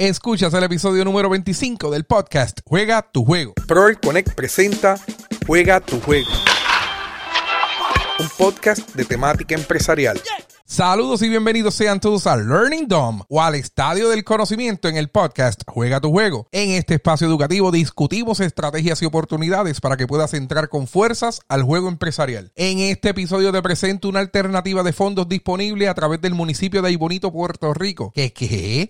Escuchas el episodio número 25 del podcast Juega tu juego. Proel Connect presenta Juega tu juego. Un podcast de temática empresarial. Saludos y bienvenidos sean todos al Learning Dome o al Estadio del Conocimiento en el podcast Juega tu Juego. En este espacio educativo discutimos estrategias y oportunidades para que puedas entrar con fuerzas al juego empresarial. En este episodio te presento una alternativa de fondos disponible a través del municipio de Aybonito, Puerto Rico. ¿Qué?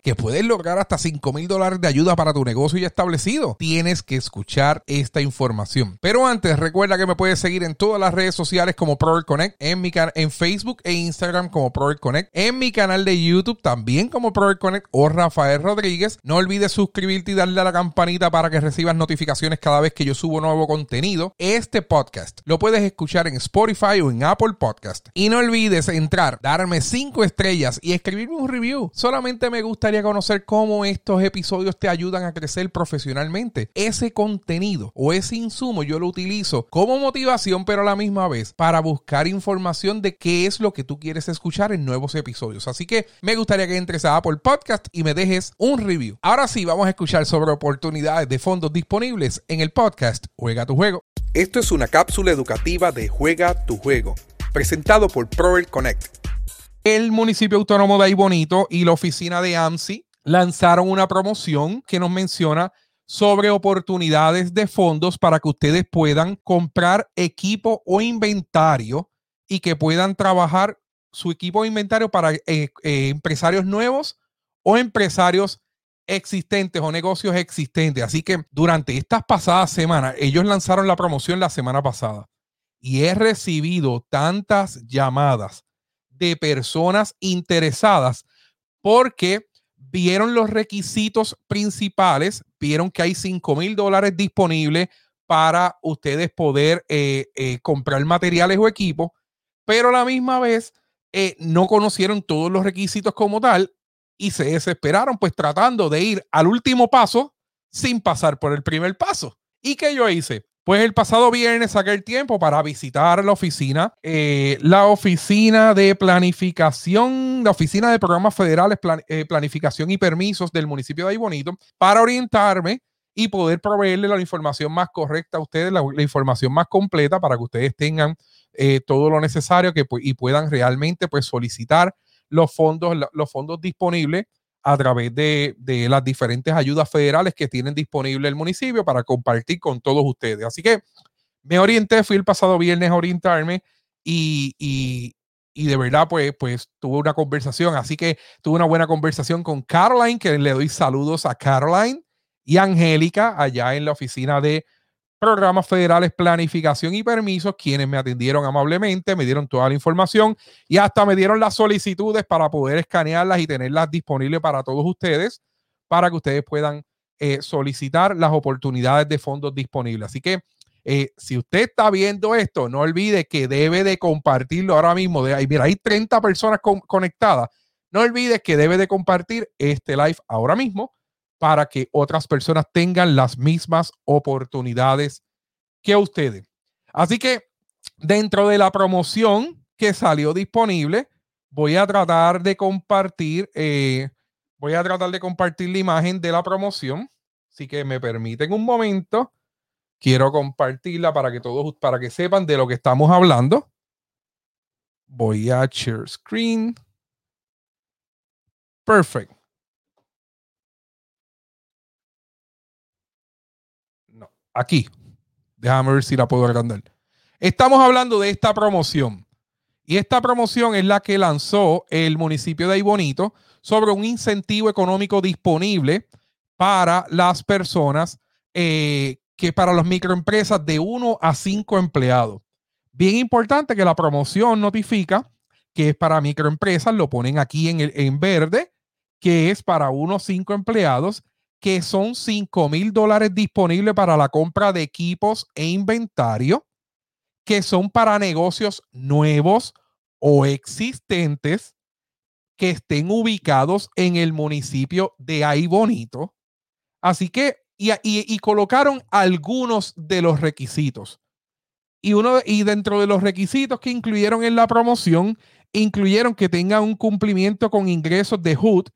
Que puedes lograr hasta 5 mil dólares de ayuda para tu negocio ya establecido. Tienes que escuchar esta información. Pero antes, recuerda que me puedes seguir en todas las redes sociales como Proel Connect, en, mi en Facebook e Instagram como Proel Connect, en mi canal de YouTube también como Proel Connect o Rafael Rodríguez. No olvides suscribirte y darle a la campanita para que recibas notificaciones cada vez que yo subo nuevo contenido. Este podcast lo puedes escuchar en Spotify o en Apple Podcast. Y no olvides entrar, darme 5 estrellas y escribirme un review. Solamente me gustaría conocer cómo estos episodios te ayudan a crecer profesionalmente. Ese contenido o ese insumo yo lo utilizo como motivación, pero a la misma vez para buscar información de qué es lo que tú quieres escuchar en nuevos episodios. Así que me gustaría que entres a Apple Podcast y me dejes un review. Ahora sí, vamos a escuchar sobre oportunidades de fondos disponibles en el podcast Juega tu juego. Esto es una cápsula educativa de Juega tu juego, presentado por Proel Connect. El municipio autónomo de Aybonito y la oficina de AMSI lanzaron una promoción que nos menciona sobre oportunidades de fondos para que ustedes puedan comprar equipo o inventario y que puedan trabajar su equipo de inventario para eh, eh, empresarios nuevos o empresarios existentes o negocios existentes. Así que durante estas pasadas semanas, ellos lanzaron la promoción la semana pasada y he recibido tantas llamadas de personas interesadas porque vieron los requisitos principales, vieron que hay 5 mil dólares disponibles para ustedes poder eh, comprar materiales o equipos, pero a la misma vez eh, no conocieron todos los requisitos como tal y se desesperaron pues tratando de ir al último paso sin pasar por el primer paso. ¿Y qué yo hice? Pues el pasado viernes saqué el tiempo para visitar la oficina, eh, la oficina de planificación, la oficina de programas federales, eh, planificación y permisos del municipio de Aybonito, para orientarme y poder proveerle la información más correcta a ustedes, la información más completa para que ustedes tengan eh, todo lo necesario que, y puedan realmente pues, solicitar los fondos, los fondos disponibles a través de, las diferentes ayudas federales que tienen disponible el municipio para compartir con todos ustedes. Así que me orienté, fui el pasado viernes a orientarme y, y, de verdad pues, pues tuve una conversación, así que tuve una buena conversación con Caroline, que le doy saludos a Caroline y Angélica allá en la oficina de programas federales, planificación y permisos, quienes me atendieron amablemente, me dieron toda la información y hasta me dieron las solicitudes para poder escanearlas y tenerlas disponibles para todos ustedes, para que ustedes puedan eh, solicitar las oportunidades de fondos disponibles. Así que eh, si usted está viendo esto, no olvide que debe de compartirlo ahora mismo. De, mira, hay 30 personas conectadas. No olvide que debe de compartir este live ahora mismo para que otras personas tengan las mismas oportunidades que ustedes. Así que dentro de la promoción que salió disponible, voy a tratar de compartir, eh, voy a tratar de compartir la imagen de la promoción. Así que me permiten un momento. Quiero compartirla para que todos, para que sepan de lo que estamos hablando. Voy a share screen. Perfect. Aquí. Déjame ver si la puedo agrandar. Estamos hablando de esta promoción. Y esta promoción es la que lanzó el municipio de Aybonito sobre un incentivo económico disponible para las personas eh, que para las microempresas de 1 a 5 empleados. Bien importante que la promoción notifica que es para microempresas, lo ponen aquí en, el, en verde, que es para 1 a 5 empleados que son 5 mil dólares disponibles para la compra de equipos e inventario, que son para negocios nuevos o existentes que estén ubicados en el municipio de Ay Bonito. Así que, y, y, colocaron algunos de los requisitos. Y, uno, y dentro de los requisitos que incluyeron en la promoción, incluyeron que tengan un cumplimiento con ingresos de HUD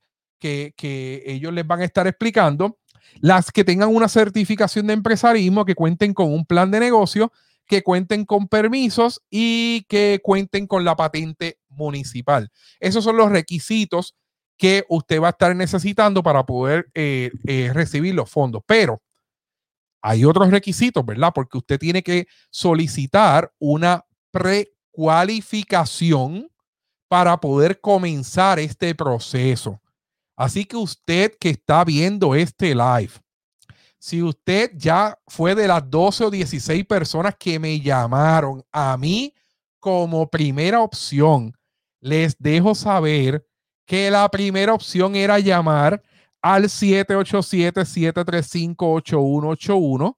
que, ellos les van a estar explicando. Las que tengan una certificación de empresarismo, que cuenten con un plan de negocio, que cuenten con permisos y que cuenten con la patente municipal. Esos son los requisitos que usted va a estar necesitando para poder eh, eh, recibir los fondos. Pero hay otros requisitos, ¿verdad? Porque usted tiene que solicitar una precualificación para poder comenzar este proceso. Así que usted que está viendo este live, si usted ya fue de las 12 o 16 personas que me llamaron a mí como primera opción, les dejo saber que la primera opción era llamar al 787-735-8181,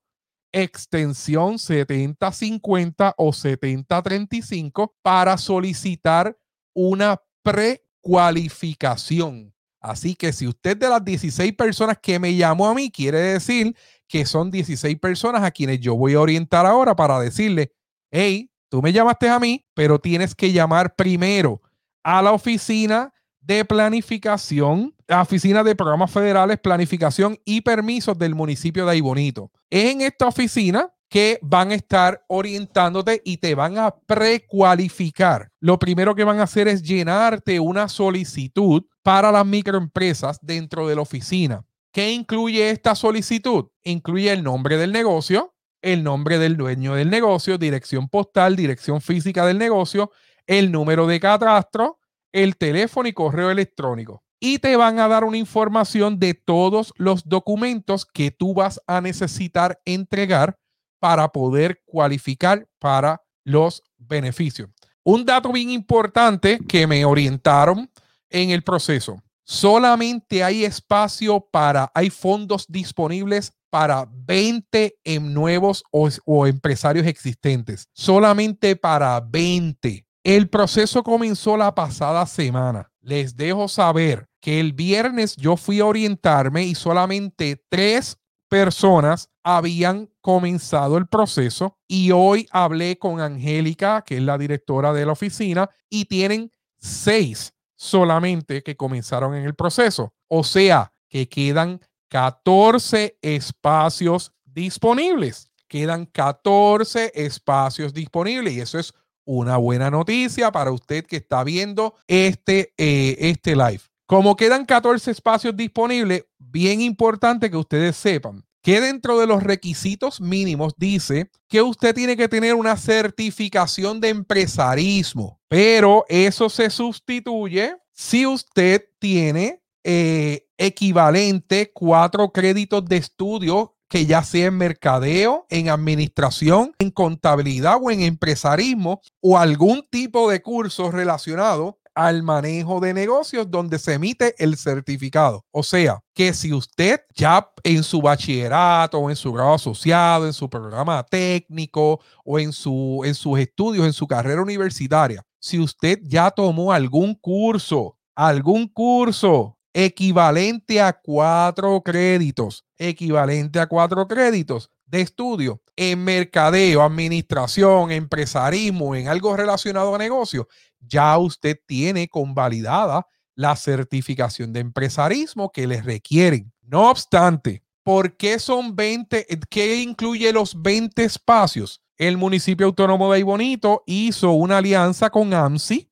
extensión 7050 o 7035 para solicitar una precualificación. Así que si usted de las 16 personas que me llamó a mí, quiere decir que son 16 personas a quienes yo voy a orientar ahora para decirle, hey, tú me llamaste a mí, pero tienes que llamar primero a la oficina de planificación, la oficina de programas federales, planificación y permisos del municipio de Aybonito. En esta oficina que van a estar orientándote y te van a precualificar. Lo primero que van a hacer es llenarte una solicitud para las microempresas dentro de la oficina. ¿Qué incluye esta solicitud? Incluye el nombre del negocio, el nombre del dueño del negocio, dirección postal, dirección física del negocio, el número de catastro, el teléfono y correo electrónico. Y te van a dar una información de todos los documentos que tú vas a necesitar entregar para poder cualificar para los beneficios. Un dato bien importante que me orientaron en el proceso. Solamente hay espacio para, hay fondos disponibles para 20 en nuevos o empresarios existentes. Solamente para 20. El proceso comenzó la pasada semana. Les dejo saber que el viernes yo fui a orientarme y solamente tres personas habían comenzado el proceso y hoy hablé con Angélica, que es la directora de la oficina, y tienen seis solamente que comenzaron en el proceso. O sea, que quedan 14 espacios disponibles. Quedan 14 espacios disponibles y eso es una buena noticia para usted que está viendo este, eh, este live. Como quedan 14 espacios disponibles, bien importante que ustedes sepan que dentro de los requisitos mínimos dice que usted tiene que tener una certificación de empresarismo, pero eso se sustituye si usted tiene eh, equivalente cuatro créditos de estudio que ya sea en mercadeo, en administración, en contabilidad o en empresarismo o algún tipo de curso relacionado al manejo de negocios donde se emite el certificado. O sea, que si usted ya en su bachillerato en su grado asociado, en su programa técnico o en, su, en sus estudios, en su carrera universitaria, si usted ya tomó algún curso, algún curso equivalente a cuatro créditos, equivalente a cuatro créditos de estudio en mercadeo, administración, empresarismo, en algo relacionado a negocio, ya usted tiene convalidada la certificación de empresarismo que les requieren. No obstante, ¿por qué son 20? ¿Qué incluye los 20 espacios? El municipio autónomo de Bonito hizo una alianza con AMSI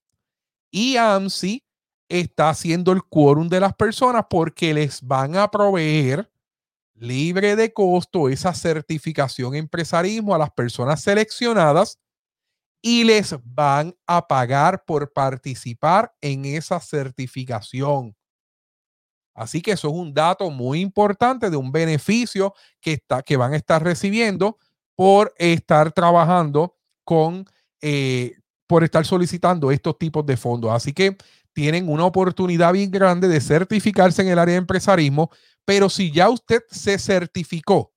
y AMSI está haciendo el quórum de las personas porque les van a proveer libre de costo esa certificación empresarismo a las personas seleccionadas y les van a pagar por participar en esa certificación. Así que eso es un dato muy importante de un beneficio que, está, que van a estar recibiendo por estar trabajando con, eh, por estar solicitando estos tipos de fondos. Así que tienen una oportunidad bien grande de certificarse en el área de empresarismo, pero si ya usted se certificó,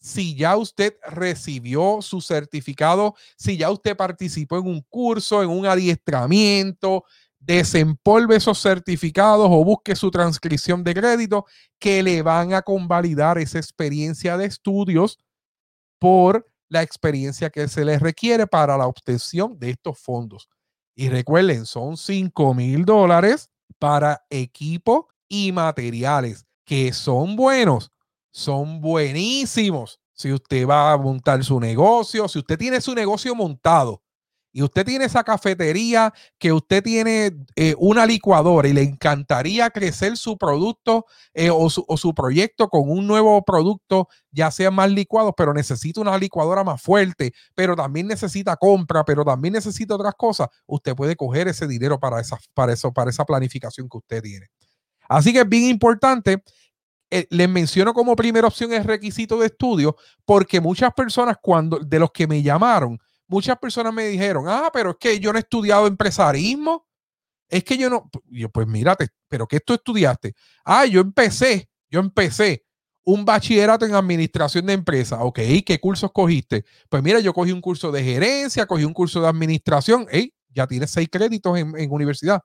si ya usted recibió su certificado, si ya usted participó en un curso, en un adiestramiento, desempolve esos certificados o busque su transcripción de crédito que le van a convalidar esa experiencia de estudios por la experiencia que se les requiere para la obtención de estos fondos. Y recuerden, son 5 mil dólares para equipo y materiales, que son buenos, son buenísimos. Si usted va a montar su negocio, si usted tiene su negocio montado y usted tiene esa cafetería, que usted tiene eh, una licuadora y le encantaría crecer su producto eh, o, su, proyecto con un nuevo producto, ya sea más licuado, pero necesita una licuadora más fuerte, pero también necesita compra, pero también necesita otras cosas, usted puede coger ese dinero para esa, para eso, para esa planificación que usted tiene. Así que es bien importante eh, les menciono como primera opción el requisito de estudio, porque muchas personas, cuando de los que me llamaron, muchas personas me dijeron, ah, pero es que yo no he estudiado empresarismo. Es que yo no, yo pues mírate, pero ¿qué tú estudiaste? Ah, yo empecé, yo empecé un bachillerato en administración de empresas. Ok, ¿qué cursos cogiste? Pues mira, yo cogí un curso de gerencia, cogí un curso de administración. Hey, ya tienes seis créditos en, en universidad.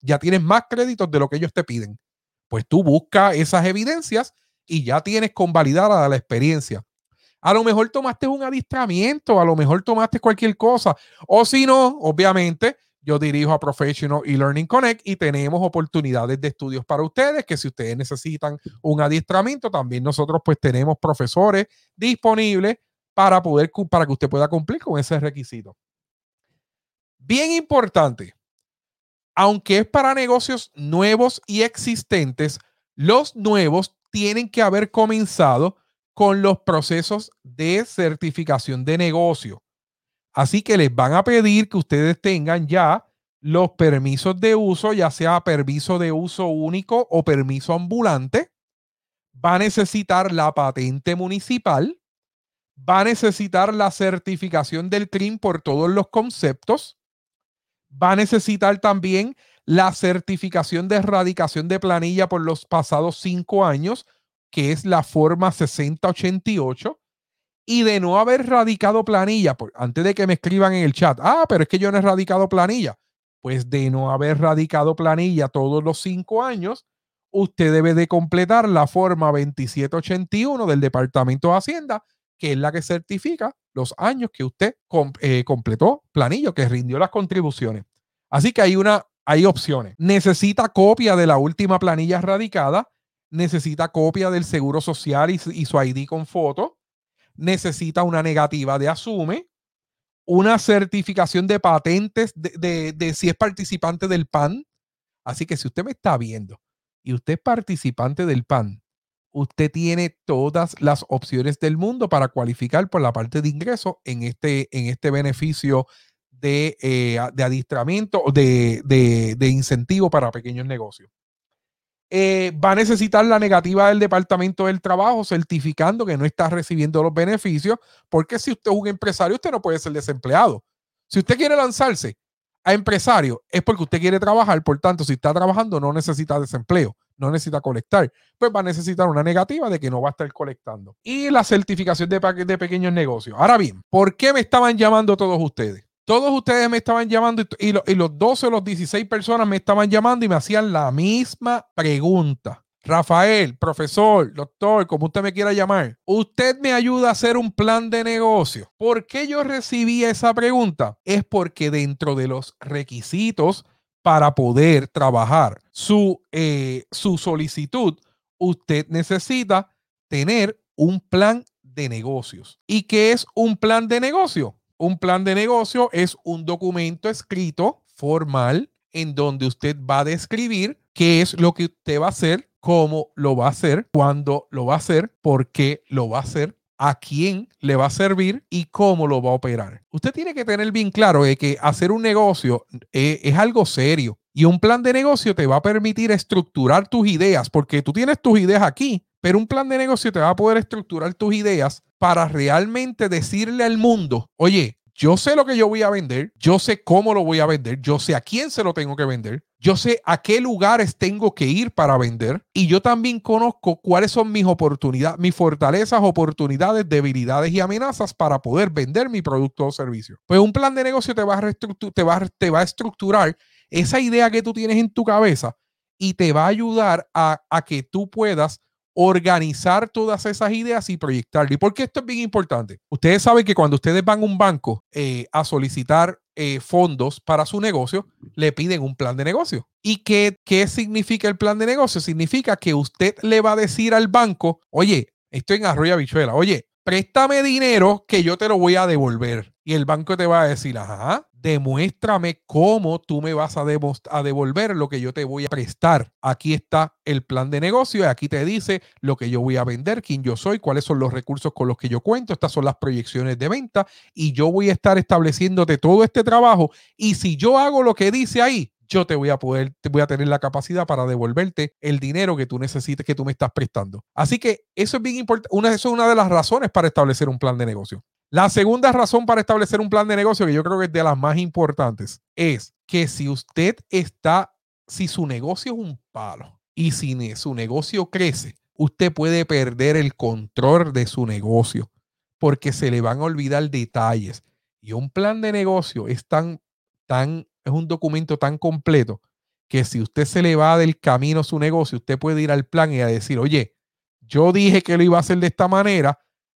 Ya tienes más créditos de lo que ellos te piden. Pues tú buscas esas evidencias y ya tienes convalidada la experiencia. A lo mejor tomaste un adiestramiento, a lo mejor tomaste cualquier cosa. O si no, obviamente, yo dirijo a Professional e-Learning Connect y tenemos oportunidades de estudios para ustedes, que si ustedes necesitan un adiestramiento, también nosotros pues tenemos profesores disponibles para poder, para que usted pueda cumplir con ese requisito. Bien importante, aunque es para negocios nuevos y existentes, los nuevos tienen que haber comenzado con los procesos de certificación de negocio. Así que les van a pedir que ustedes tengan ya los permisos de uso, ya sea permiso de uso único o permiso ambulante. Va a necesitar la patente municipal. Va a necesitar la certificación del CRIM por todos los conceptos. Va a necesitar también la certificación de erradicación de planilla por los pasados cinco años que es la forma 6088, y de no haber radicado planilla, antes de que me escriban en el chat, ah, pero es que yo no he radicado planilla, pues de no haber radicado planilla todos los cinco años, usted debe de completar la forma 2781 del Departamento de Hacienda, que es la que certifica los años que usted eh, completó planilla, que rindió las contribuciones. Así que hay una, hay opciones. Necesita copia de la última planilla radicada necesita copia del seguro social y, su ID con foto, necesita una negativa de asume, una certificación de patentes de, si es participante del PAN. Así que si usted me está viendo y usted es participante del PAN, usted tiene todas las opciones del mundo para cualificar por la parte de ingreso en este, en este beneficio de, eh, de adiestramiento, de, de incentivo para pequeños negocios. Eh, va a necesitar la negativa del Departamento del Trabajo certificando que no está recibiendo los beneficios, porque si usted es un empresario, usted no puede ser desempleado. Si usted quiere lanzarse a empresario, es porque usted quiere trabajar, por tanto, si está trabajando, no necesita desempleo, no necesita colectar, pues va a necesitar una negativa de que no va a estar colectando. Y la certificación de, de pequeños negocios. Ahora bien, ¿por qué me estaban llamando todos ustedes? Todos ustedes me estaban llamando y, los 12 o los 16 personas me estaban llamando y me hacían la misma pregunta. Rafael, profesor, doctor, como usted me quiera llamar, usted me ayuda a hacer un plan de negocio. ¿Por qué yo recibí esa pregunta? Es porque dentro de los requisitos para poder trabajar su, eh, su solicitud, usted necesita tener un plan de negocios. ¿Y qué es un plan de negocio? Un plan de negocio es un documento escrito formal en donde usted va a describir qué es lo que usted va a hacer, cómo lo va a hacer, cuándo lo va a hacer, por qué lo va a hacer, a quién le va a servir y cómo lo va a operar. Usted tiene que tener bien claro de que hacer un negocio eh, es algo serio y un plan de negocio te va a permitir estructurar tus ideas porque tú tienes tus ideas aquí, pero un plan de negocio te va a poder estructurar tus ideas para realmente decirle al mundo, oye, yo sé lo que yo voy a vender, yo sé cómo lo voy a vender, yo sé a quién se lo tengo que vender, yo sé a qué lugares tengo que ir para vender y yo también conozco cuáles son mis oportunidades, mis fortalezas, oportunidades, debilidades y amenazas para poder vender mi producto o servicio. Pues un plan de negocio te va a, te va, a estructurar esa idea que tú tienes en tu cabeza y te va a ayudar a, a que tú puedas organizar todas esas ideas y proyectar. ¿Y por qué esto es bien importante? Ustedes saben que cuando ustedes van a un banco eh, a solicitar eh, fondos para su negocio, le piden un plan de negocio. ¿Y qué, qué significa el plan de negocio? Significa que usted le va a decir al banco, oye, estoy en Arroyo Bichuela, oye, préstame dinero que yo te lo voy a devolver. Y el banco te va a decir, ajá, demuéstrame cómo tú me vas a, devolver lo que yo te voy a prestar. Aquí está el plan de negocio y aquí te dice lo que yo voy a vender, quién yo soy, cuáles son los recursos con los que yo cuento. Estas son las proyecciones de venta y yo voy a estar estableciéndote todo este trabajo. Y si yo hago lo que dice ahí, yo te voy a poder, te voy a tener la capacidad para devolverte el dinero que tú necesites, que tú me estás prestando. Así que eso es bien importante. Una, eso es una de las razones para establecer un plan de negocio. La segunda razón para establecer un plan de negocio, que yo creo que es de las más importantes, es que si usted está, si su negocio es un palo y si su negocio crece, usted puede perder el control de su negocio porque se le van a olvidar detalles. Y un plan de negocio es tan, tan es un documento tan completo que si usted se le va del camino su negocio, usted puede ir al plan y a decir, oye, yo dije que lo iba a hacer de esta manera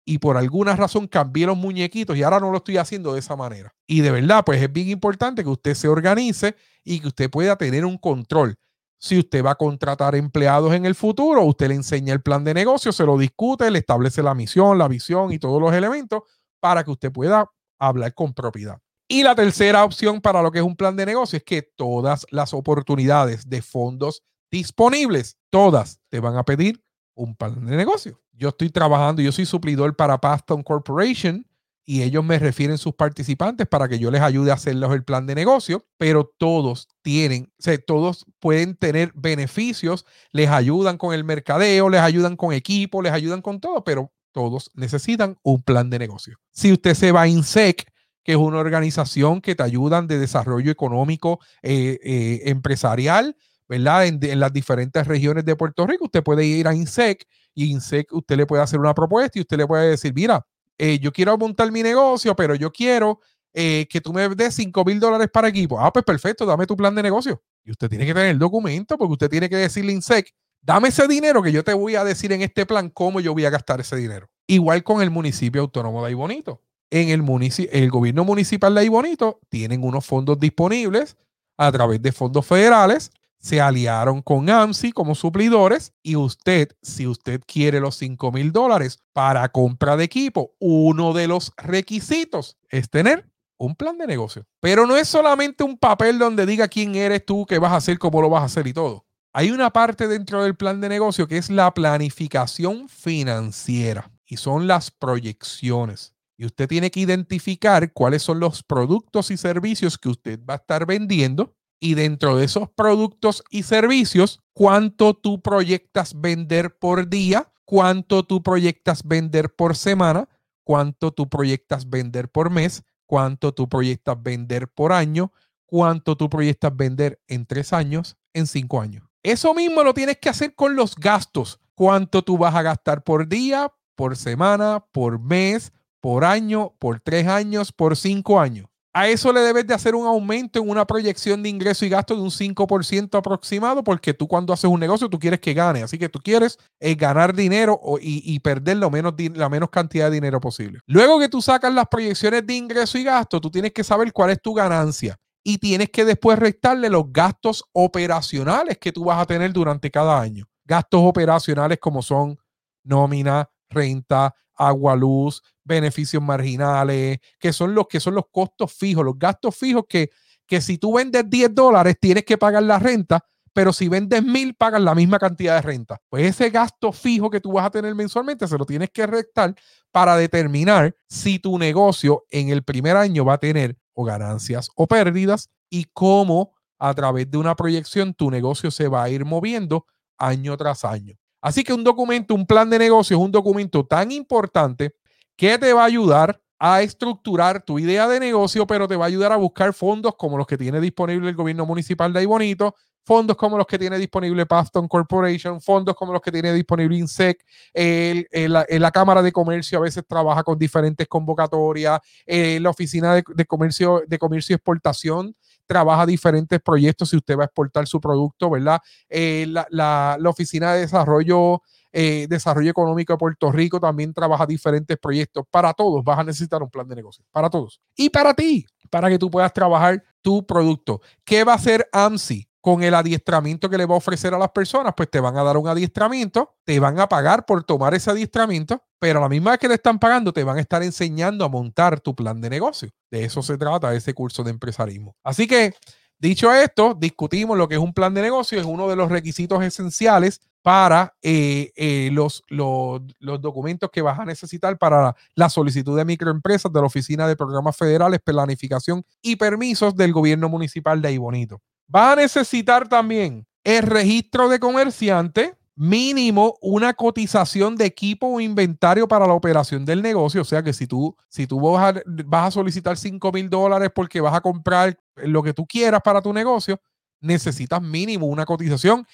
y por alguna razón cambié los muñequitos y ahora no lo estoy haciendo de esa manera. Y de verdad, pues es bien importante que usted se organice y que usted pueda tener un control. Si usted va a contratar empleados en el futuro, usted le enseña el plan de negocio, se lo discute, le establece la misión, la visión y todos los elementos para que usted pueda hablar con propiedad. Y la tercera opción para lo que es un plan de negocio es que todas las oportunidades de fondos disponibles, todas te van a pedir un plan de negocio. Yo estoy trabajando, yo soy suplidor para Paston Corporation y ellos me refieren sus participantes para que yo les ayude a hacerles el plan de negocio, pero todos tienen, o todos pueden tener beneficios, les ayudan con el mercadeo, les ayudan con equipo, les ayudan con todo, pero todos necesitan un plan de negocio. Si usted se va a INSEC, que es una organización que te ayudan de desarrollo económico eh, eh, empresarial, ¿verdad? En, las diferentes regiones de Puerto Rico. Usted puede ir a INSEC y INSEC usted le puede hacer una propuesta y usted le puede decir, mira, eh, yo quiero montar mi negocio, pero yo quiero que tú me des 5 mil dólares para equipo. Ah, pues perfecto, dame tu plan de negocio. Y usted tiene que tener el documento porque usted tiene que decirle a INSEC, dame ese dinero que yo te voy a decir en este plan cómo yo voy a gastar ese dinero. Igual con el municipio autónomo de Ahí Bonito en el, el gobierno municipal de Ahí Bonito tienen unos fondos disponibles a través de fondos federales. Se aliaron con AMSI como suplidores y usted, si usted quiere los 5 mil dólares para compra de equipo, uno de los requisitos es tener un plan de negocio. Pero no es solamente un papel donde diga quién eres tú, qué vas a hacer, cómo lo vas a hacer y todo. Hay una parte dentro del plan de negocio que es la planificación financiera y son las proyecciones. Y usted tiene que identificar cuáles son los productos y servicios que usted va a estar vendiendo. Y dentro de esos productos y servicios, cuánto tú proyectas vender por día, cuánto tú proyectas vender por semana, cuánto tú proyectas vender por mes, cuánto tú proyectas vender por año, cuánto tú proyectas vender en tres años, en cinco años. Eso mismo lo tienes que hacer con los gastos. ¿Cuánto tú vas a gastar por día, por semana, por mes, por año, por tres años, por cinco años. A eso le debes de hacer un aumento en una proyección de ingreso y gasto de un 5% aproximado, porque tú cuando haces un negocio tú quieres que gane, así que tú quieres eh, ganar dinero y, perder lo menos, la menos cantidad de dinero posible. Luego que tú sacas las proyecciones de ingreso y gasto, tú tienes que saber cuál es tu ganancia y tienes que después restarle los gastos operacionales que tú vas a tener durante cada año. Gastos operacionales como son nómina, renta, agua, luz, beneficios marginales, que son los que son los costos fijos, los gastos fijos que, que si tú vendes 10 dólares tienes que pagar la renta, pero si vendes mil pagas la misma cantidad de renta. Pues ese gasto fijo que tú vas a tener mensualmente se lo tienes que restar para determinar si tu negocio en el primer año va a tener o ganancias o pérdidas y cómo a través de una proyección tu negocio se va a ir moviendo año tras año. Así que un documento, un plan de negocio es un documento tan importante que te va a ayudar a estructurar tu idea de negocio, pero te va a ayudar a buscar fondos como los que tiene disponible el gobierno municipal de Ahí Bonito, fondos como los que tiene disponible Paston Corporation, fondos como los que tiene disponible INSEC, la, Cámara de Comercio a veces trabaja con diferentes convocatorias, eh, la Oficina de, de, Comercio de Comercio y Exportación trabaja diferentes proyectos si usted va a exportar su producto, ¿verdad? Eh, la, Oficina de Desarrollo eh, Desarrollo Económico de Puerto Rico también trabaja diferentes proyectos. Para todos vas a necesitar un plan de negocio. Para todos. Y para ti, para que tú puedas trabajar tu producto. ¿Qué va a hacer AMSI? Con el adiestramiento que le va a ofrecer a las personas, pues te van a dar un adiestramiento, te van a pagar por tomar ese adiestramiento, pero a la misma vez que le están pagando, te van a estar enseñando a montar tu plan de negocio. De eso se trata ese curso de empresarismo. Así que, dicho esto, discutimos lo que es un plan de negocio, es uno de los requisitos esenciales para eh, eh, los, los, documentos que vas a necesitar para la solicitud de microempresas de la Oficina de Programas Federales, Planificación y Permisos del Gobierno Municipal de Aybonito. Va a necesitar también el registro de comerciante, mínimo una cotización de equipo o inventario para la operación del negocio. O sea que si tú, si tú vas, a, vas a solicitar 5 mil dólares porque vas a comprar lo que tú quieras para tu negocio, necesitas mínimo una cotización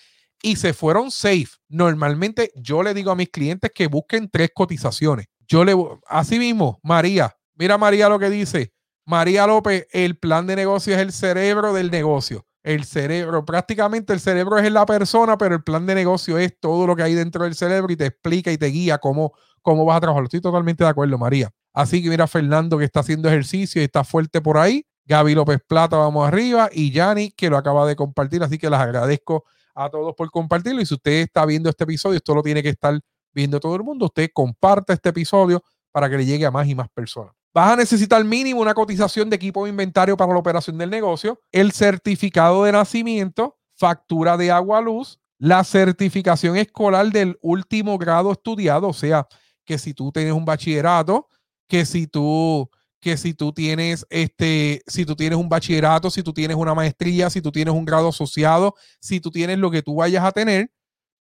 y se fueron safe. Normalmente yo le digo a mis clientes que busquen tres cotizaciones. Yo le, así mismo, María, mira María lo que dice. María López, el plan de negocio es el cerebro del negocio el cerebro, prácticamente el cerebro es la persona, pero el plan de negocio es todo lo que hay dentro del cerebro y te explica y te guía cómo, cómo vas a trabajar. Estoy totalmente de acuerdo, María. Así que mira Fernando que está haciendo ejercicio y está fuerte por ahí. Gaby López Plata, vamos arriba. Y Yanni, que lo acaba de compartir. Así que les agradezco a todos por compartirlo. Y si usted está viendo este episodio, esto lo tiene que estar viendo todo el mundo. Usted comparte este episodio para que le llegue a más y más personas. Vas a necesitar mínimo una cotización de equipo de inventario para la operación del negocio, el certificado de nacimiento, factura de agua luz, la certificación escolar del último grado estudiado, o sea, que si tú tienes un bachillerato, que si tú que si tú tienes este, si tú tienes un bachillerato, si tú tienes una maestría, si tú tienes un grado asociado, si tú tienes lo que tú vayas a tener,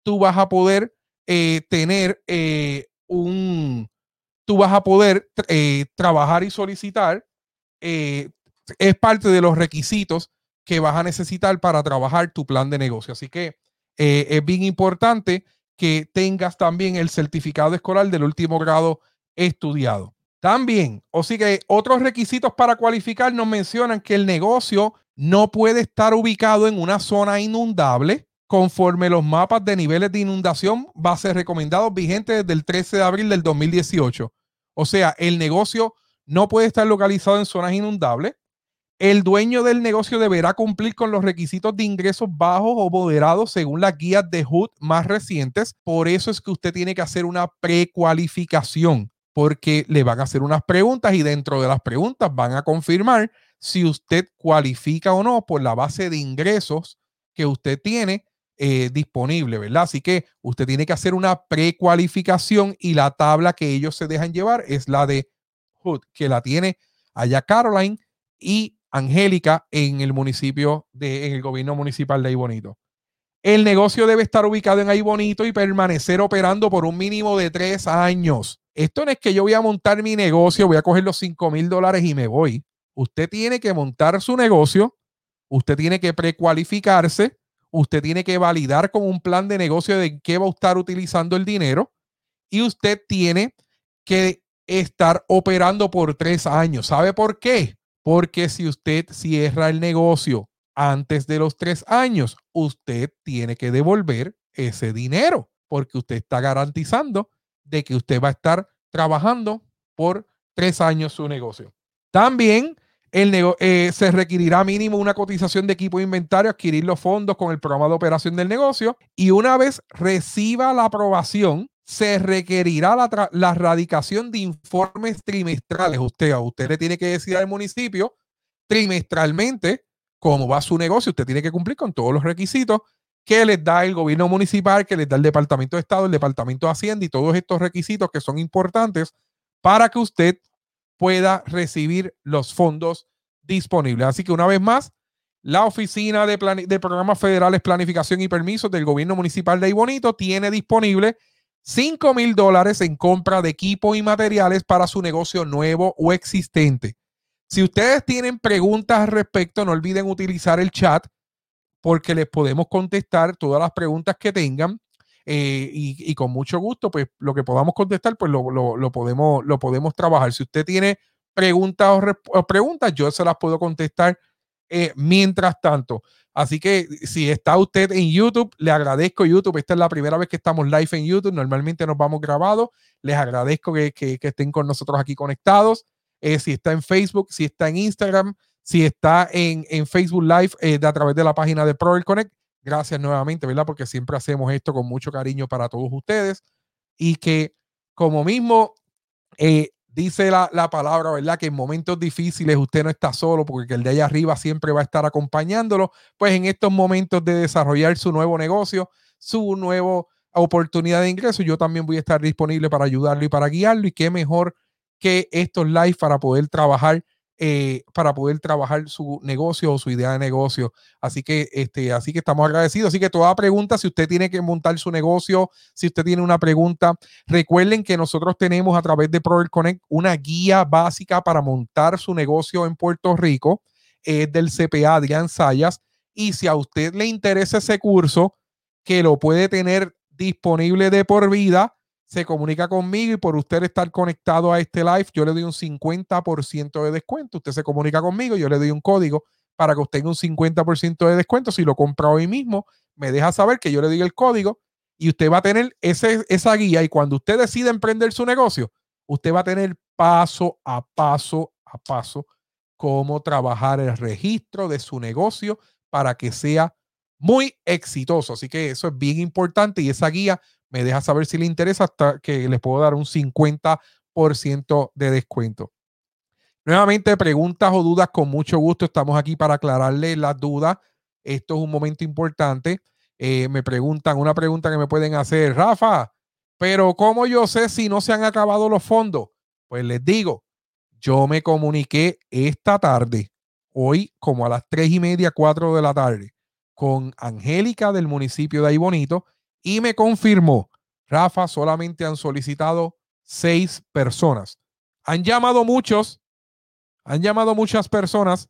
tú vas a poder eh, tener eh, un, tú vas a poder eh, trabajar y solicitar. Eh, es parte de los requisitos que vas a necesitar para trabajar tu plan de negocio. Así que eh, es bien importante que tengas también el certificado escolar del último grado estudiado. También, o sí que otros requisitos para cualificar nos mencionan que el negocio no puede estar ubicado en una zona inundable conforme los mapas de niveles de inundación va a ser recomendados vigentes desde el 13 de abril del 2018. O sea, el negocio no puede estar localizado en zonas inundables. El dueño del negocio deberá cumplir con los requisitos de ingresos bajos o moderados según las guías de HUD más recientes. Por eso es que usted tiene que hacer una precualificación, porque le van a hacer unas preguntas y dentro de las preguntas van a confirmar si usted cualifica o no por la base de ingresos que usted tiene eh, disponible, ¿verdad? Así que usted tiene que hacer una precualificación y la tabla que ellos se dejan llevar es la de Hood, que la tiene allá Caroline y Angélica en el municipio de, en el gobierno municipal de Ahí Bonito. El negocio debe estar ubicado en Ahí Bonito y permanecer operando por un mínimo de tres años. Esto no es que yo voy a montar mi negocio, voy a coger los 5 mil dólares y me voy. Usted tiene que montar su negocio, usted tiene que precualificarse, usted tiene que validar con un plan de negocio de qué va a estar utilizando el dinero y usted tiene que estar operando por tres años. ¿Sabe por qué? Porque si usted cierra el negocio antes de los tres años, usted tiene que devolver ese dinero porque usted está garantizando de que usted va a estar trabajando por tres años su negocio. También el eh, se requerirá mínimo una cotización de equipo de inventario, adquirir los fondos con el programa de operación del negocio y una vez reciba la aprobación, se requerirá la, la radicación de informes trimestrales. Usted, a usted le tiene que decir al municipio trimestralmente cómo va su negocio. Usted tiene que cumplir con todos los requisitos que les da el gobierno municipal, que les da el Departamento de Estado, el Departamento de Hacienda y todos estos requisitos que son importantes para que usted pueda recibir los fondos disponibles. Así que una vez más, la Oficina de, de Programas Federales, Planificación y Permisos del Gobierno Municipal de Ibonito tiene disponible 5 mil dólares en compra de equipo y materiales para su negocio nuevo o existente. Si ustedes tienen preguntas al respecto, no olviden utilizar el chat porque les podemos contestar todas las preguntas que tengan. Eh, y, con mucho gusto, pues lo que podamos contestar, pues lo, podemos, lo podemos trabajar. Si usted tiene preguntas o, preguntas, yo se las puedo contestar eh, mientras tanto. Así que si está usted en YouTube, le agradezco YouTube. Esta es la primera vez que estamos live en YouTube. Normalmente nos vamos grabados. Les agradezco que, estén con nosotros aquí conectados. Eh, si está en Facebook, si está en Instagram, si está en, Facebook Live de, a través de la página de Pro Connect. Gracias nuevamente, ¿verdad? Porque siempre hacemos esto con mucho cariño para todos ustedes. Y que como mismo eh, dice la, la, palabra, ¿verdad? Que en momentos difíciles usted no está solo porque el de allá arriba siempre va a estar acompañándolo. Pues en estos momentos de desarrollar su nuevo negocio, su nueva oportunidad de ingreso, yo también voy a estar disponible para ayudarlo y para guiarlo. Y qué mejor que estos live para poder trabajar eh, para poder trabajar su negocio o su idea de negocio. Así que, este, así que estamos agradecidos. Así que toda pregunta, si usted tiene que montar su negocio, si usted tiene una pregunta, recuerden que nosotros tenemos a través de Prover Connect una guía básica para montar su negocio en Puerto Rico. Es del CPA Adrián Sayas. Y si a usted le interesa ese curso, que lo puede tener disponible de por vida, se comunica conmigo y por usted estar conectado a este live, yo le doy un 50% de descuento. Usted se comunica conmigo, yo le doy un código para que usted tenga un 50% de descuento. Si lo compra hoy mismo, me deja saber que yo le doy el código y usted va a tener ese, esa guía y cuando usted decida emprender su negocio, usted va a tener paso a paso a paso cómo trabajar el registro de su negocio para que sea muy exitoso. Así que eso es bien importante y esa guía me deja saber si le interesa hasta que les puedo dar un 50% de descuento. Nuevamente, preguntas o dudas, con mucho gusto estamos aquí para aclararle las dudas. Esto es un momento importante. Eh, me preguntan, una pregunta que me pueden hacer, Rafa, pero ¿cómo yo sé si no se han acabado los fondos? Pues les digo, yo me comuniqué esta tarde, hoy como a las tres y media, cuatro de la tarde, con Angélica del municipio de Ahí Bonito y me confirmó, Rafa, solamente han solicitado seis personas. Han llamado muchos, han llamado muchas personas,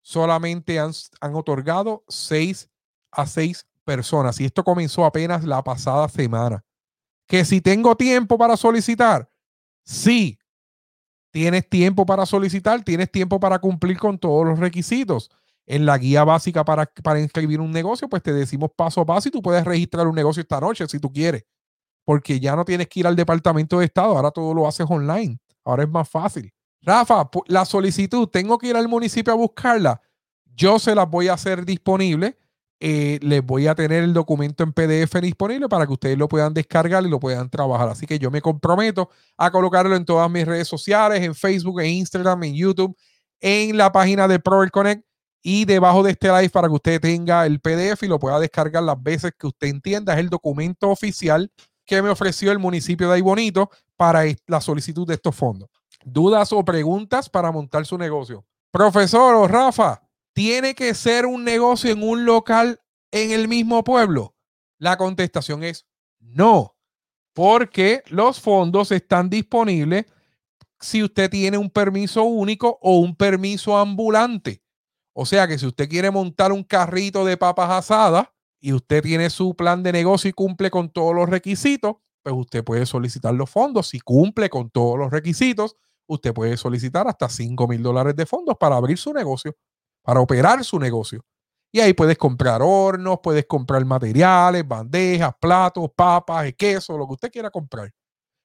solamente han, han otorgado seis a seis personas. Y esto comenzó apenas la pasada semana. Que si tengo tiempo para solicitar, sí, tienes tiempo para solicitar, tienes tiempo para cumplir con todos los requisitos en la guía básica para, para inscribir un negocio, pues te decimos paso a paso y tú puedes registrar un negocio esta noche si tú quieres, porque ya no tienes que ir al departamento de Estado, ahora todo lo haces online, ahora es más fácil. Rafa, la solicitud, tengo que ir al municipio a buscarla, yo se las voy a hacer disponible. Eh, les voy a tener el documento en PDF disponible para que ustedes lo puedan descargar y lo puedan trabajar. Así que yo me comprometo a colocarlo en todas mis redes sociales, en Facebook, en Instagram, en YouTube, en la página de Prover Connect y debajo de este live para que usted tenga el PDF y lo pueda descargar las veces que usted entienda. Es el documento oficial que me ofreció el municipio de Ay Bonito para la solicitud de estos fondos. ¿Dudas o preguntas para montar su negocio? Profesor o Rafa, ¿tiene que ser un negocio en un local en el mismo pueblo? La contestación es no, porque los fondos están disponibles si usted tiene un permiso único o un permiso ambulante. O sea que si usted quiere montar un carrito de papas asadas y usted tiene su plan de negocio y cumple con todos los requisitos, pues usted puede solicitar los fondos. Si cumple con todos los requisitos, usted puede solicitar hasta 5 mil dólares de fondos para abrir su negocio, para operar su negocio. Y ahí puedes comprar hornos, puedes comprar materiales, bandejas, platos, papas, queso, lo que usted quiera comprar.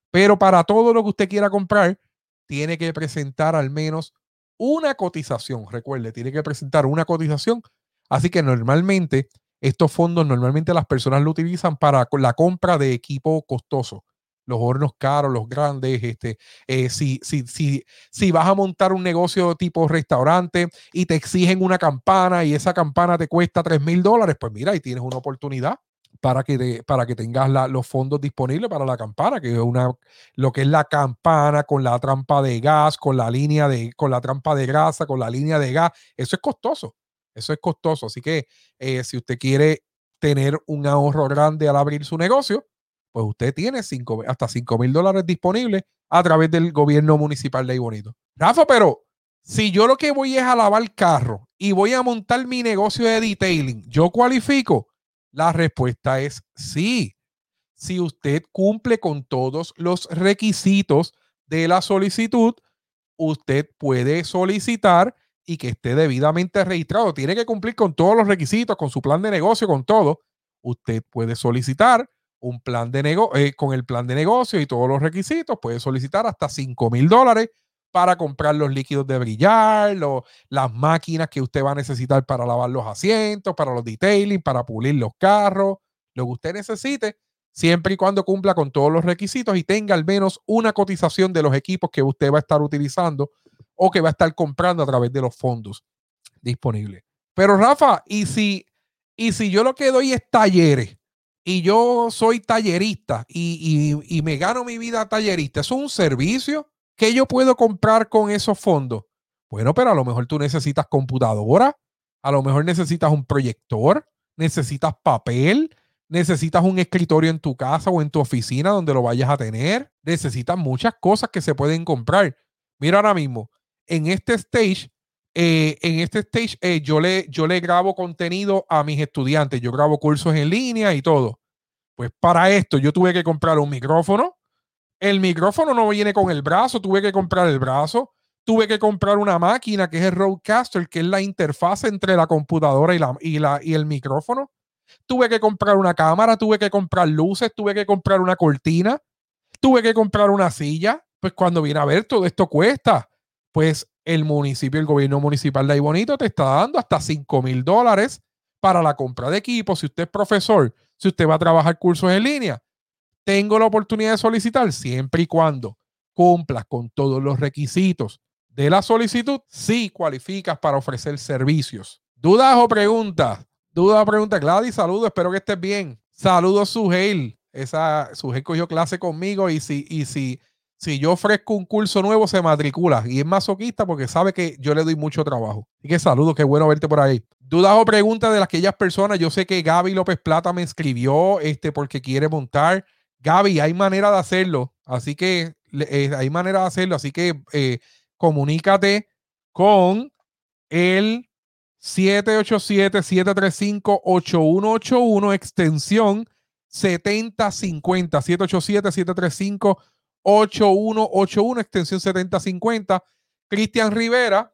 Pero para todo lo que usted quiera comprar, tiene que presentar al menos una cotización. Recuerde, tiene que presentar una cotización. Así que normalmente estos fondos, normalmente las personas lo utilizan para la compra de equipo costoso. Los hornos caros, los grandes, este, eh, si, si, si, si vas a montar un negocio tipo restaurante y te exigen una campana y esa campana te cuesta 3 mil dólares, pues mira, ahí tienes una oportunidad para que, para que tengas los fondos disponibles para la campana, que es una, lo que es la campana con la trampa de gas, con la línea de, con la trampa de grasa, con la línea de gas. Eso es costoso. Eso es costoso. Así que eh, si usted quiere tener un ahorro grande al abrir su negocio, pues usted tiene cinco, hasta 5 mil dólares disponibles a través del gobierno municipal de ahí bonito. Rafa, pero si yo lo que voy es a lavar carro y voy a montar mi negocio de detailing, ¿yo cualifico? La respuesta es sí. Si usted cumple con todos los requisitos de la solicitud, usted puede solicitar y que esté debidamente registrado. Tiene que cumplir con todos los requisitos, con su plan de negocio, con todo. Usted puede solicitar un plan de negocio, eh, con el plan de negocio y todos los requisitos, puede solicitar hasta 5 mil dólares para comprar los líquidos de brillar, las máquinas que usted va a necesitar para lavar los asientos, para los detailing, para pulir los carros, lo que usted necesite, siempre y cuando cumpla con todos los requisitos y tenga al menos una cotización de los equipos que usted va a estar utilizando o que va a estar comprando a través de los fondos disponibles. Pero Rafa, ¿y si, y si yo lo que doy es talleres? y yo soy tallerista y, y, me gano mi vida tallerista, ¿es un servicio? Que yo puedo comprar con esos fondos? Bueno, pero a lo mejor tú necesitas computadora, a lo mejor necesitas un proyector, necesitas papel, necesitas un escritorio en tu casa o en tu oficina donde lo vayas a tener, necesitas muchas cosas que se pueden comprar. Mira ahora mismo, en este stage, eh, en este stage eh, yo, le, yo le grabo contenido a mis estudiantes, yo grabo cursos en línea y todo. Pues para esto yo tuve que comprar un micrófono. El micrófono no viene con el brazo, tuve que comprar el brazo. Tuve que comprar una máquina que es el Roadcaster, que es la interfaz entre la computadora y, la, y, la, y el micrófono. Tuve que comprar una cámara, tuve que comprar luces, tuve que comprar una cortina, tuve que comprar una silla. Pues cuando viene a ver, todo esto cuesta. Pues el municipio, el gobierno municipal de ahí bonito te está dando hasta 5 mil dólares para la compra de equipo. Si usted es profesor, si usted va a trabajar cursos en línea, tengo la oportunidad de solicitar siempre y cuando cumplas con todos los requisitos de la solicitud, sí cualificas para ofrecer servicios. ¿Dudas o preguntas? Duda o pregunta, Gladys, saludos, espero que estés bien. Saludos, Suheil. Esa, Suheil cogió clase conmigo y si, y si si yo ofrezco un curso nuevo, se matricula y es masoquista porque sabe que yo le doy mucho trabajo. Y que saludo, qué bueno verte por ahí. Dudas o preguntas de aquellas personas. Yo sé que Gaby López Plata me escribió este, porque quiere montar. Gaby, hay manera de hacerlo. Así que eh, hay manera de hacerlo. Así que eh, comunícate con el 787-735-8181, extensión 7050. 787-735-8181. 8181, extensión 7050. Cristian Rivera,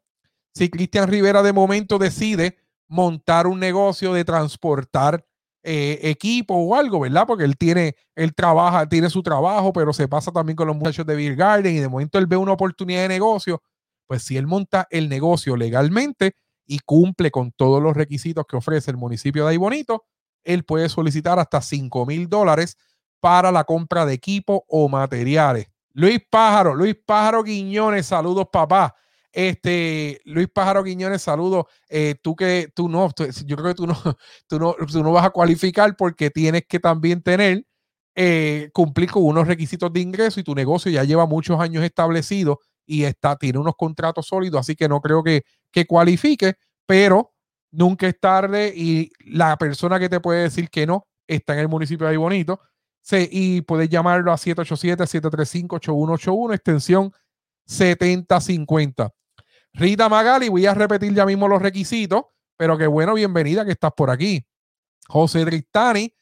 si Cristian Rivera de momento decide montar un negocio de transportar eh, equipo o algo, ¿verdad? Porque él tiene, él trabaja, tiene su trabajo, pero se pasa también con los muchachos de Beer Garden y de momento él ve una oportunidad de negocio, pues si él monta el negocio legalmente y cumple con todos los requisitos que ofrece el municipio de Ahí Bonito, él puede solicitar hasta 5 mil dólares para la compra de equipo o materiales. Luis Pájaro, Luis Pájaro Guiñones, saludos papá. Este, Luis Pájaro Guiñones, saludos. Eh, tú que tú no, yo creo que tú no, tú no, tú no vas a cualificar porque tienes que también tener, eh, cumplir con unos requisitos de ingreso y tu negocio ya lleva muchos años establecido y está, tiene unos contratos sólidos, así que no creo que, que cualifique, pero nunca es tarde y la persona que te puede decir que no está en el municipio de ahí bonito y puedes llamarlo a 787-735-8181, extensión 7050. Rita Magali, voy a repetir ya mismo los requisitos, pero qué bueno, bienvenida que estás por aquí. José Tristani,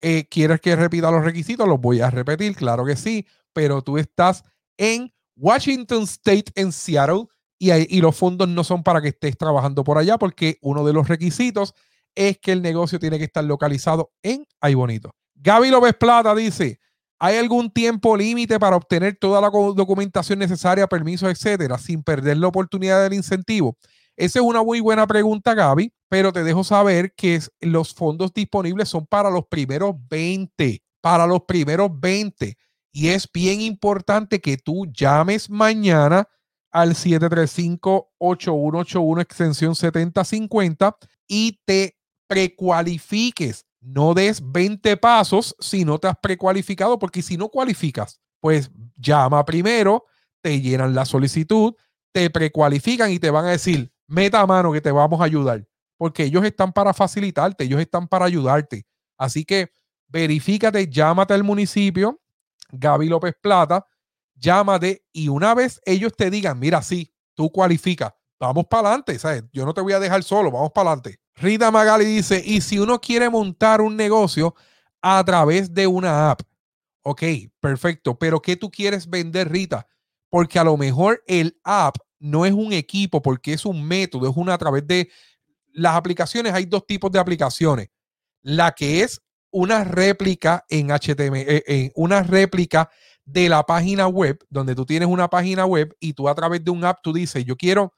eh, ¿quieres que repita los requisitos? Los voy a repetir, claro que sí, pero tú estás en Washington State, en Seattle, y, y los fondos no son para que estés trabajando por allá, porque uno de los requisitos es que el negocio tiene que estar localizado en Ay Bonito. Gaby López Plata dice, ¿hay algún tiempo límite para obtener toda la documentación necesaria, permisos, etcétera, sin perder la oportunidad del incentivo? Esa es una muy buena pregunta, Gaby, pero te dejo saber que los fondos disponibles son para los primeros 20, para los primeros 20. Y es bien importante que tú llames mañana al 735-8181 extensión 7050 y te precualifiques no des 20 pasos si no te has precualificado, porque si no cualificas, pues llama primero, te llenan la solicitud, te precualifican y te van a decir, meta mano que te vamos a ayudar, porque ellos están para facilitarte, ellos están para ayudarte. Así que verifícate, llámate al municipio, Gaby López Plata, llámate y una vez ellos te digan, mira, sí, tú cualificas, vamos para adelante, ¿sabes? Yo no te voy a dejar solo, vamos para adelante. Rita Magali dice, y si uno quiere montar un negocio a través de una app, ok, perfecto, pero ¿qué tú quieres vender, Rita? Porque a lo mejor el app no es un equipo porque es un método, es una a través de las aplicaciones. Hay dos tipos de aplicaciones. La que es una réplica en HTML, eh, una réplica de la página web, donde tú tienes una página web y tú a través de un app tú dices, yo quiero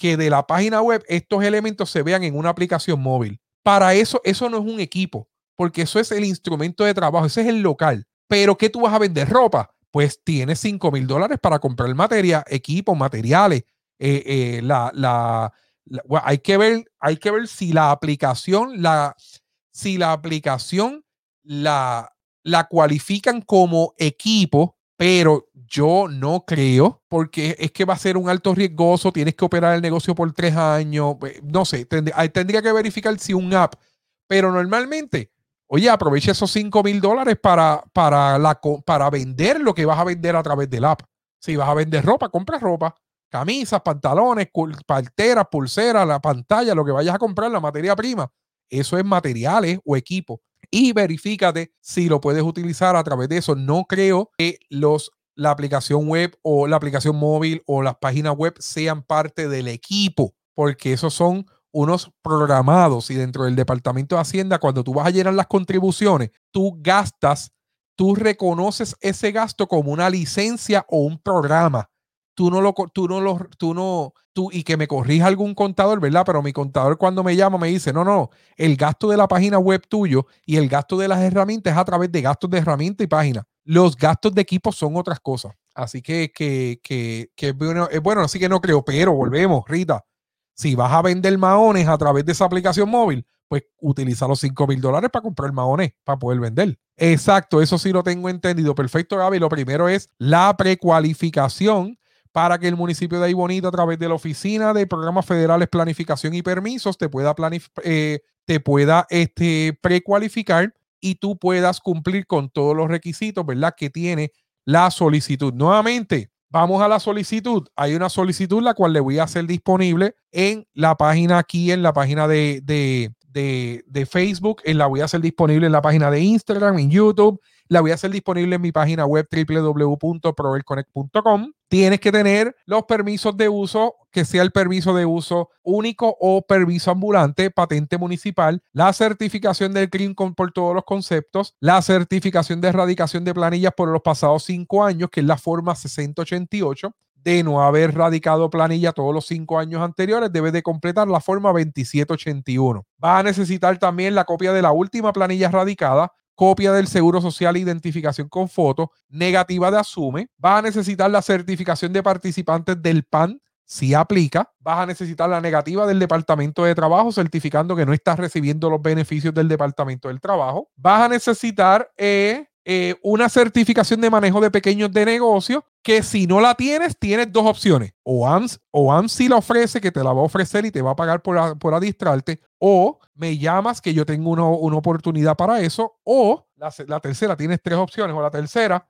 que de la página web estos elementos se vean en una aplicación móvil. Para eso, eso no es un equipo, porque eso es el instrumento de trabajo, ese es el local. Pero ¿qué tú vas a vender? Ropa. Pues tienes 5 mil dólares para comprar materia, equipos, materiales. Eh, eh, la, la, hay, que ver, hay que ver si la aplicación, la, si la aplicación la, la cualifican como equipo, pero yo no creo, porque es que va a ser un alto riesgoso, tienes que operar el negocio por tres años, pues, no sé, tendría que verificar si un app, pero normalmente, oye, aprovecha esos 5 mil dólares para, para, para vender lo que vas a vender a través del app. Si vas a vender ropa, compra ropa, camisas, pantalones, parteras, pulseras, la pantalla, lo que vayas a comprar, la materia prima. Eso es materiales o equipo y verifícate si lo puedes utilizar a través de eso. No creo que los, la aplicación web o la aplicación móvil o las páginas web sean parte del equipo, porque esos son unos programados y dentro del Departamento de Hacienda, cuando tú vas a llenar las contribuciones, tú gastas, tú reconoces ese gasto como una licencia o un programa tú no lo, tú no lo, tú no, tú, y que me corrija algún contador, ¿verdad? Pero mi contador cuando me llama me dice, no, no, el gasto de la página web tuyo y el gasto de las herramientas es a través de gastos de herramienta y página. Los gastos de equipo son otras cosas. Así que, que, que, que bueno, es bueno, así que no creo, pero volvemos, Rita. Si vas a vender maones a través de esa aplicación móvil, pues utiliza los 5 mil dólares para comprar maones, para poder vender. Exacto, eso sí lo tengo entendido. Perfecto, Gaby. Lo primero es la precualificación para que el municipio de Ahí Bonito, a través de la Oficina de Programas Federales, Planificación y Permisos, te pueda, eh, te pueda este, precualificar y tú puedas cumplir con todos los requisitos, ¿verdad? Que tiene la solicitud. Nuevamente, vamos a la solicitud. Hay una solicitud la cual le voy a hacer disponible en la página aquí, en la página de, de, de, de Facebook, en la voy a hacer disponible en la página de Instagram, en YouTube la voy a hacer disponible en mi página web www.proverconnect.com. Tienes que tener los permisos de uso, que sea el permiso de uso único o permiso ambulante, patente municipal, la certificación del CRIM por todos los conceptos, la certificación de erradicación de planillas por los pasados cinco años, que es la forma 6088 de no haber radicado planilla todos los cinco años anteriores, debe de completar la forma 2781. Va a necesitar también la copia de la última planilla radicada, copia del Seguro Social, identificación con foto, negativa de asume. Vas a necesitar la certificación de participantes del PAN, si aplica. Vas a necesitar la negativa del Departamento de Trabajo, certificando que no estás recibiendo los beneficios del Departamento del Trabajo. Vas a necesitar eh, eh, una certificación de manejo de pequeños de negocio que si no la tienes, tienes dos opciones. O AMS, o AMS si la ofrece, que te la va a ofrecer y te va a pagar por, por adistrarte, o me llamas que yo tengo una, una oportunidad para eso, o la, la, tercera, tienes tres opciones, o la tercera,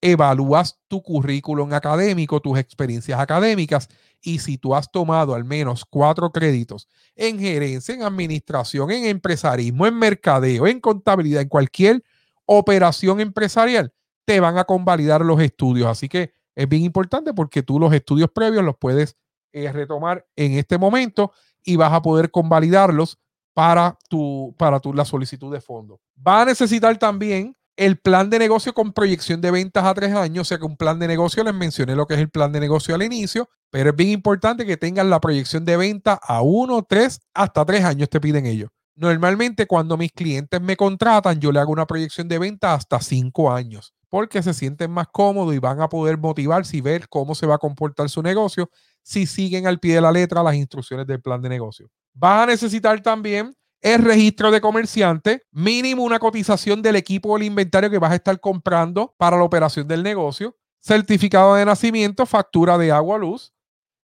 evalúas tu currículum académico, tus experiencias académicas, y si tú has tomado al menos cuatro créditos en gerencia, en administración, en empresarismo, en mercadeo, en contabilidad, en cualquier operación empresarial, te van a convalidar los estudios. Así que es bien importante porque tú los estudios previos los puedes eh, retomar en este momento y vas a poder convalidarlos para, tu, para tu, la solicitud de fondo. Va a necesitar también el plan de negocio con proyección de ventas a tres años, o sea que un plan de negocio, les mencioné lo que es el plan de negocio al inicio, pero es bien importante que tengan la proyección de venta a uno, tres, hasta tres años te piden ellos. Normalmente cuando mis clientes me contratan, yo le hago una proyección de venta hasta cinco años, porque se sienten más cómodos y van a poder motivarse y ver cómo se va a comportar su negocio si siguen al pie de la letra las instrucciones del plan de negocio. Vas a necesitar también el registro de comerciante, mínimo una cotización del equipo o el inventario que vas a estar comprando para la operación del negocio, certificado de nacimiento, factura de agua, luz,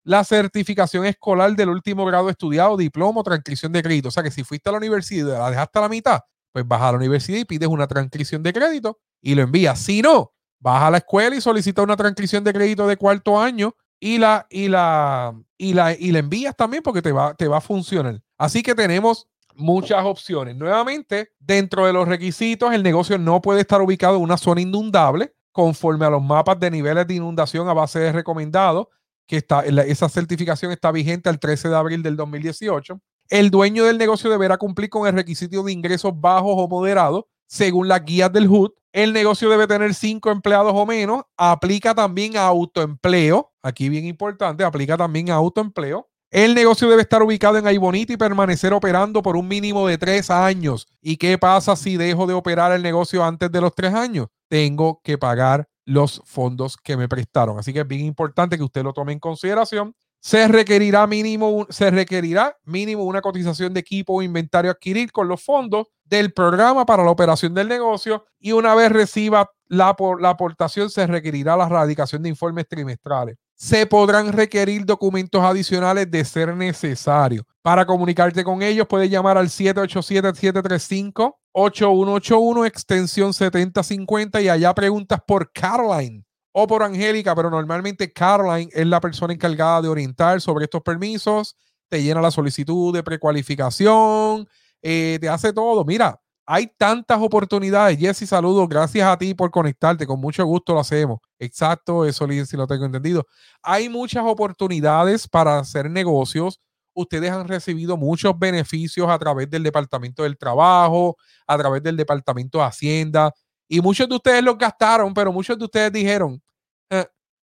la certificación escolar del último grado estudiado, diploma o transcripción de crédito. O sea que si fuiste a la universidad y la dejaste a la mitad, pues vas a la universidad y pides una transcripción de crédito y lo envías. Si no, vas a la escuela y solicitas una transcripción de crédito de cuarto año y la, y la, y la, y la envías también porque te va, te va a funcionar. Así que tenemos muchas opciones. Nuevamente, dentro de los requisitos, el negocio no puede estar ubicado en una zona inundable conforme a los mapas de niveles de inundación a base de recomendados que está, esa certificación está vigente al 13 de abril del 2018. El dueño del negocio deberá cumplir con el requisito de ingresos bajos o moderados según las guías del HUD. El negocio debe tener cinco empleados o menos. Aplica también a autoempleo. Aquí bien importante, aplica también a autoempleo. El negocio debe estar ubicado en Aibonito y permanecer operando por un mínimo de tres años. ¿Y qué pasa si dejo de operar el negocio antes de los tres años? Tengo que pagar los fondos que me prestaron. Así que es bien importante que usted lo tome en consideración. Se requerirá mínimo, se requerirá mínimo una cotización de equipo o inventario a adquirir con los fondos del programa para la operación del negocio y una vez reciba la, la aportación se requerirá la radicación de informes trimestrales. Se podrán requerir documentos adicionales de ser necesario. Para comunicarte con ellos, puedes llamar al 787-735-8181, extensión 7050, y allá preguntas por Caroline o por Angélica, pero normalmente Caroline es la persona encargada de orientar sobre estos permisos, te llena la solicitud de precualificación, eh, te hace todo. Mira, hay tantas oportunidades. Jesse, saludos. Gracias a ti por conectarte. Con mucho gusto lo hacemos. Exacto, eso si lo tengo entendido. Hay muchas oportunidades para hacer negocios ustedes han recibido muchos beneficios a través del Departamento del Trabajo, a través del Departamento de Hacienda, y muchos de ustedes los gastaron, pero muchos de ustedes dijeron,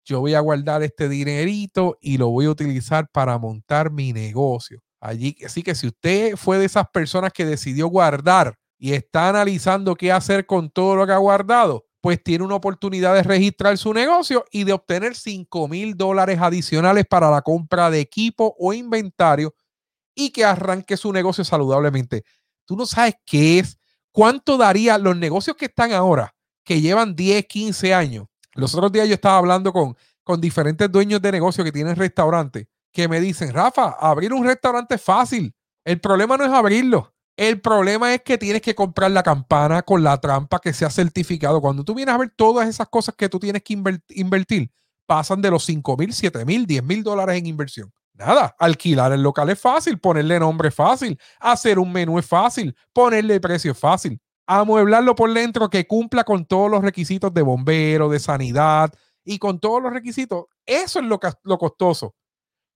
yo voy a guardar este dinerito y lo voy a utilizar para montar mi negocio. Allí, así que si usted fue de esas personas que decidió guardar y está analizando qué hacer con todo lo que ha guardado, pues tiene una oportunidad de registrar su negocio y de obtener 5 mil dólares adicionales para la compra de equipo o inventario y que arranque su negocio saludablemente. Tú no sabes qué es, cuánto daría los negocios que están ahora, que llevan 10, 15 años. Los otros días yo estaba hablando con, con diferentes dueños de negocio que tienen restaurantes que me dicen, Rafa, abrir un restaurante es fácil. El problema no es abrirlo. El problema es que tienes que comprar la campana con la trampa que se ha certificado. Cuando tú vienes a ver todas esas cosas que tú tienes que invertir, pasan de los 5 mil, 7 mil, 10 mil dólares en inversión. Nada, alquilar el local es fácil, ponerle nombre es fácil, hacer un menú es fácil, ponerle precio es fácil, amueblarlo por dentro que cumpla con todos los requisitos de bombero, de sanidad y con todos los requisitos. Eso es lo, lo costoso.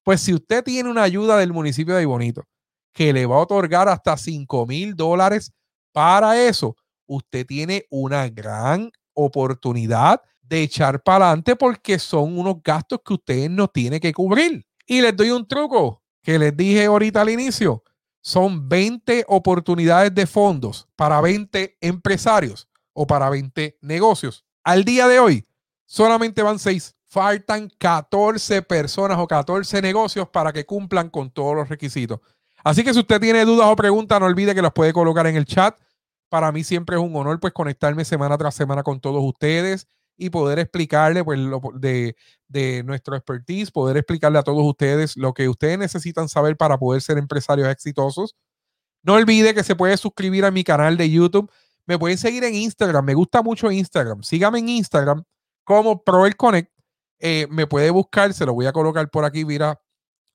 Pues si usted tiene una ayuda del municipio de Bonito, que le va a otorgar hasta 5 mil dólares para eso, usted tiene una gran oportunidad de echar para adelante porque son unos gastos que usted no tiene que cubrir. Y les doy un truco que les dije ahorita al inicio. Son 20 oportunidades de fondos para 20 empresarios o para 20 negocios. Al día de hoy, solamente van 6. Faltan 14 personas o 14 negocios para que cumplan con todos los requisitos. Así que si usted tiene dudas o preguntas, no olvide que las puede colocar en el chat. Para mí siempre es un honor pues conectarme semana tras semana con todos ustedes y poder explicarle pues de, de nuestro expertise, poder explicarle a todos ustedes lo que ustedes necesitan saber para poder ser empresarios exitosos. No olvide que se puede suscribir a mi canal de YouTube. Me pueden seguir en Instagram. Me gusta mucho Instagram. Sígame en Instagram como Proel Connect. Eh, me puede buscar, se lo voy a colocar por aquí, mira,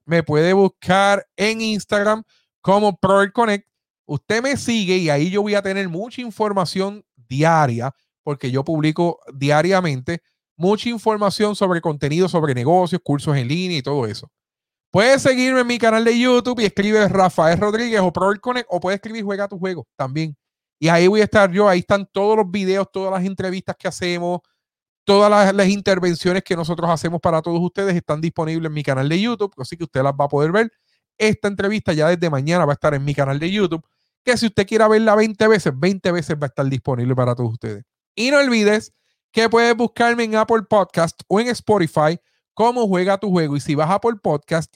me puede buscar en Instagram como Proel Connect. Usted me sigue y ahí yo voy a tener mucha información diaria porque yo publico diariamente mucha información sobre contenido, sobre negocios, cursos en línea y todo eso. Puedes seguirme en mi canal de YouTube y escribe Rafael Rodríguez o Connect o puedes escribir Juega tu juego también. Y ahí voy a estar yo, ahí están todos los videos, todas las entrevistas que hacemos, Todas las, intervenciones que nosotros hacemos para todos ustedes están disponibles en mi canal de YouTube, así que usted las va a poder ver. Esta entrevista ya desde mañana va a estar en mi canal de YouTube, que si usted quiere verla 20 veces, 20 veces va a estar disponible para todos ustedes. Y no olvides que puedes buscarme en Apple Podcast o en Spotify como Juega tu Juego. Y si vas a Apple Podcast,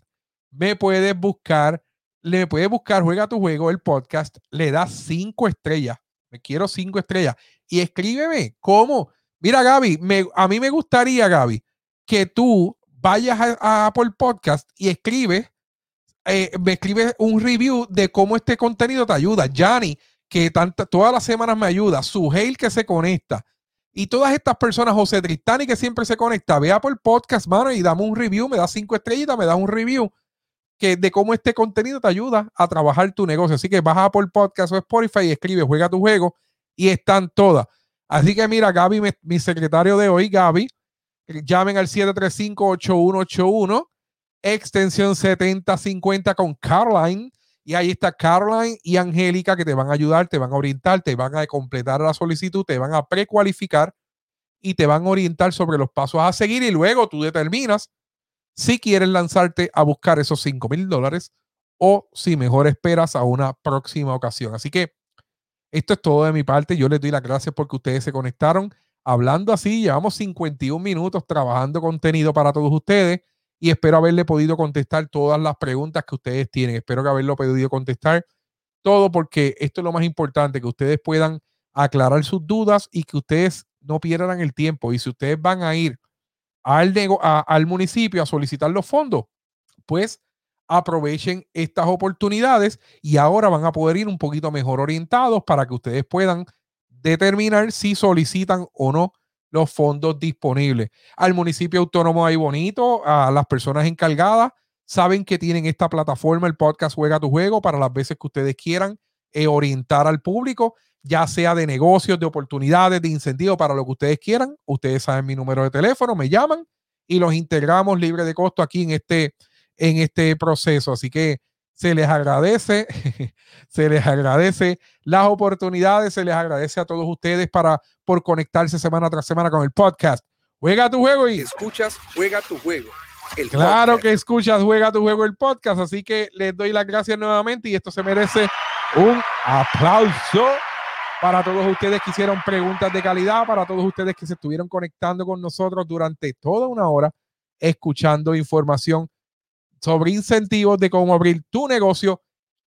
me puedes buscar, le puedes buscar Juega tu Juego, el podcast, le das cinco estrellas. Me quiero cinco estrellas. Y escríbeme cómo Mira, Gaby, a mí me gustaría, Gaby, que tú vayas a, Apple Podcast y escribes, eh, me escribes un review de cómo este contenido te ayuda. Yanni, que todas las semanas me ayuda. Suheil, que se conecta. Y todas estas personas, José Tristani, que siempre se conecta, ve a Apple Podcast, mano, y dame un review, me da cinco estrellitas, me da un review que de cómo este contenido te ayuda a trabajar tu negocio. Así que vas a Apple Podcast o Spotify y escribe, juega tu juego y están todas. Así que mira, Gaby, mi, secretario de hoy, Gaby, llamen al 735-8181, extensión 7050 con Caroline. Y ahí está Caroline y Angélica que te van a ayudar, te van a orientar, te van a completar la solicitud, te van a precualificar y te van a orientar sobre los pasos a seguir. Y luego tú determinas si quieres lanzarte a buscar esos 5 mil dólares o si mejor esperas a una próxima ocasión. Así que esto es todo de mi parte. Yo les doy las gracias porque ustedes se conectaron. Hablando así, llevamos 51 minutos trabajando contenido para todos ustedes y espero haberle podido contestar todas las preguntas que ustedes tienen. Espero que haberlo podido contestar todo porque esto es lo más importante, que ustedes puedan aclarar sus dudas y que ustedes no pierdan el tiempo. Y si ustedes van a ir al, al municipio a solicitar los fondos, pues aprovechen estas oportunidades y ahora van a poder ir un poquito mejor orientados para que ustedes puedan determinar si solicitan o no los fondos disponibles. Al municipio autónomo ahí bonito, a las personas encargadas, saben que tienen esta plataforma, el podcast Juega tu Juego, para las veces que ustedes quieran eh, orientar al público, ya sea de negocios, de oportunidades, de incentivos, para lo que ustedes quieran. Ustedes saben mi número de teléfono, me llaman y los integramos libre de costo aquí en este en este proceso. Así que se les agradece, se les agradece las oportunidades, se les agradece a todos ustedes para por conectarse semana tras semana con el podcast. Juega tu juego y escuchas, juega tu juego. claro que escuchas, juega tu juego el podcast, así que les doy las gracias nuevamente y esto se merece un aplauso para todos ustedes que hicieron preguntas de calidad, para todos ustedes que se estuvieron conectando con nosotros durante toda una hora, escuchando información sobre incentivos de cómo abrir tu negocio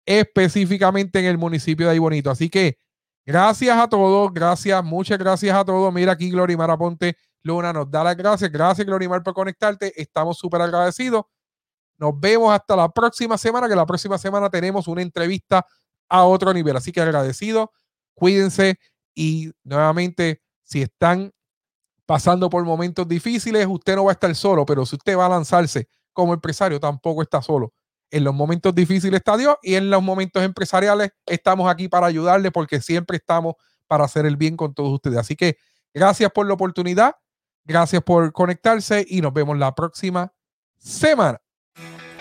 específicamente en el municipio de Ahí Bonito. Así que gracias a todos, gracias, muchas gracias a todos. Mira aquí Glorimar Aponte Luna nos da las gracias. Gracias Glorimar por conectarte. Estamos súper agradecidos. Nos vemos hasta la próxima semana, que la próxima semana tenemos una entrevista a otro nivel. Así que agradecido, cuídense y nuevamente, si están pasando por momentos difíciles, usted no va a estar solo, pero si usted va a lanzarse como empresario tampoco está solo. En los momentos difíciles está Dios y en los momentos empresariales estamos aquí para ayudarle porque siempre estamos para hacer el bien con todos ustedes. Así que gracias por la oportunidad, gracias por conectarse y nos vemos la próxima semana.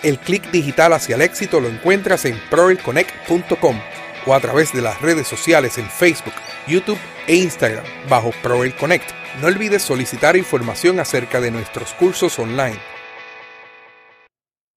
El clic digital hacia el éxito lo encuentras en proelconnect.com o a través de las redes sociales en Facebook, YouTube e Instagram bajo Proel Connect. No olvides solicitar información acerca de nuestros cursos online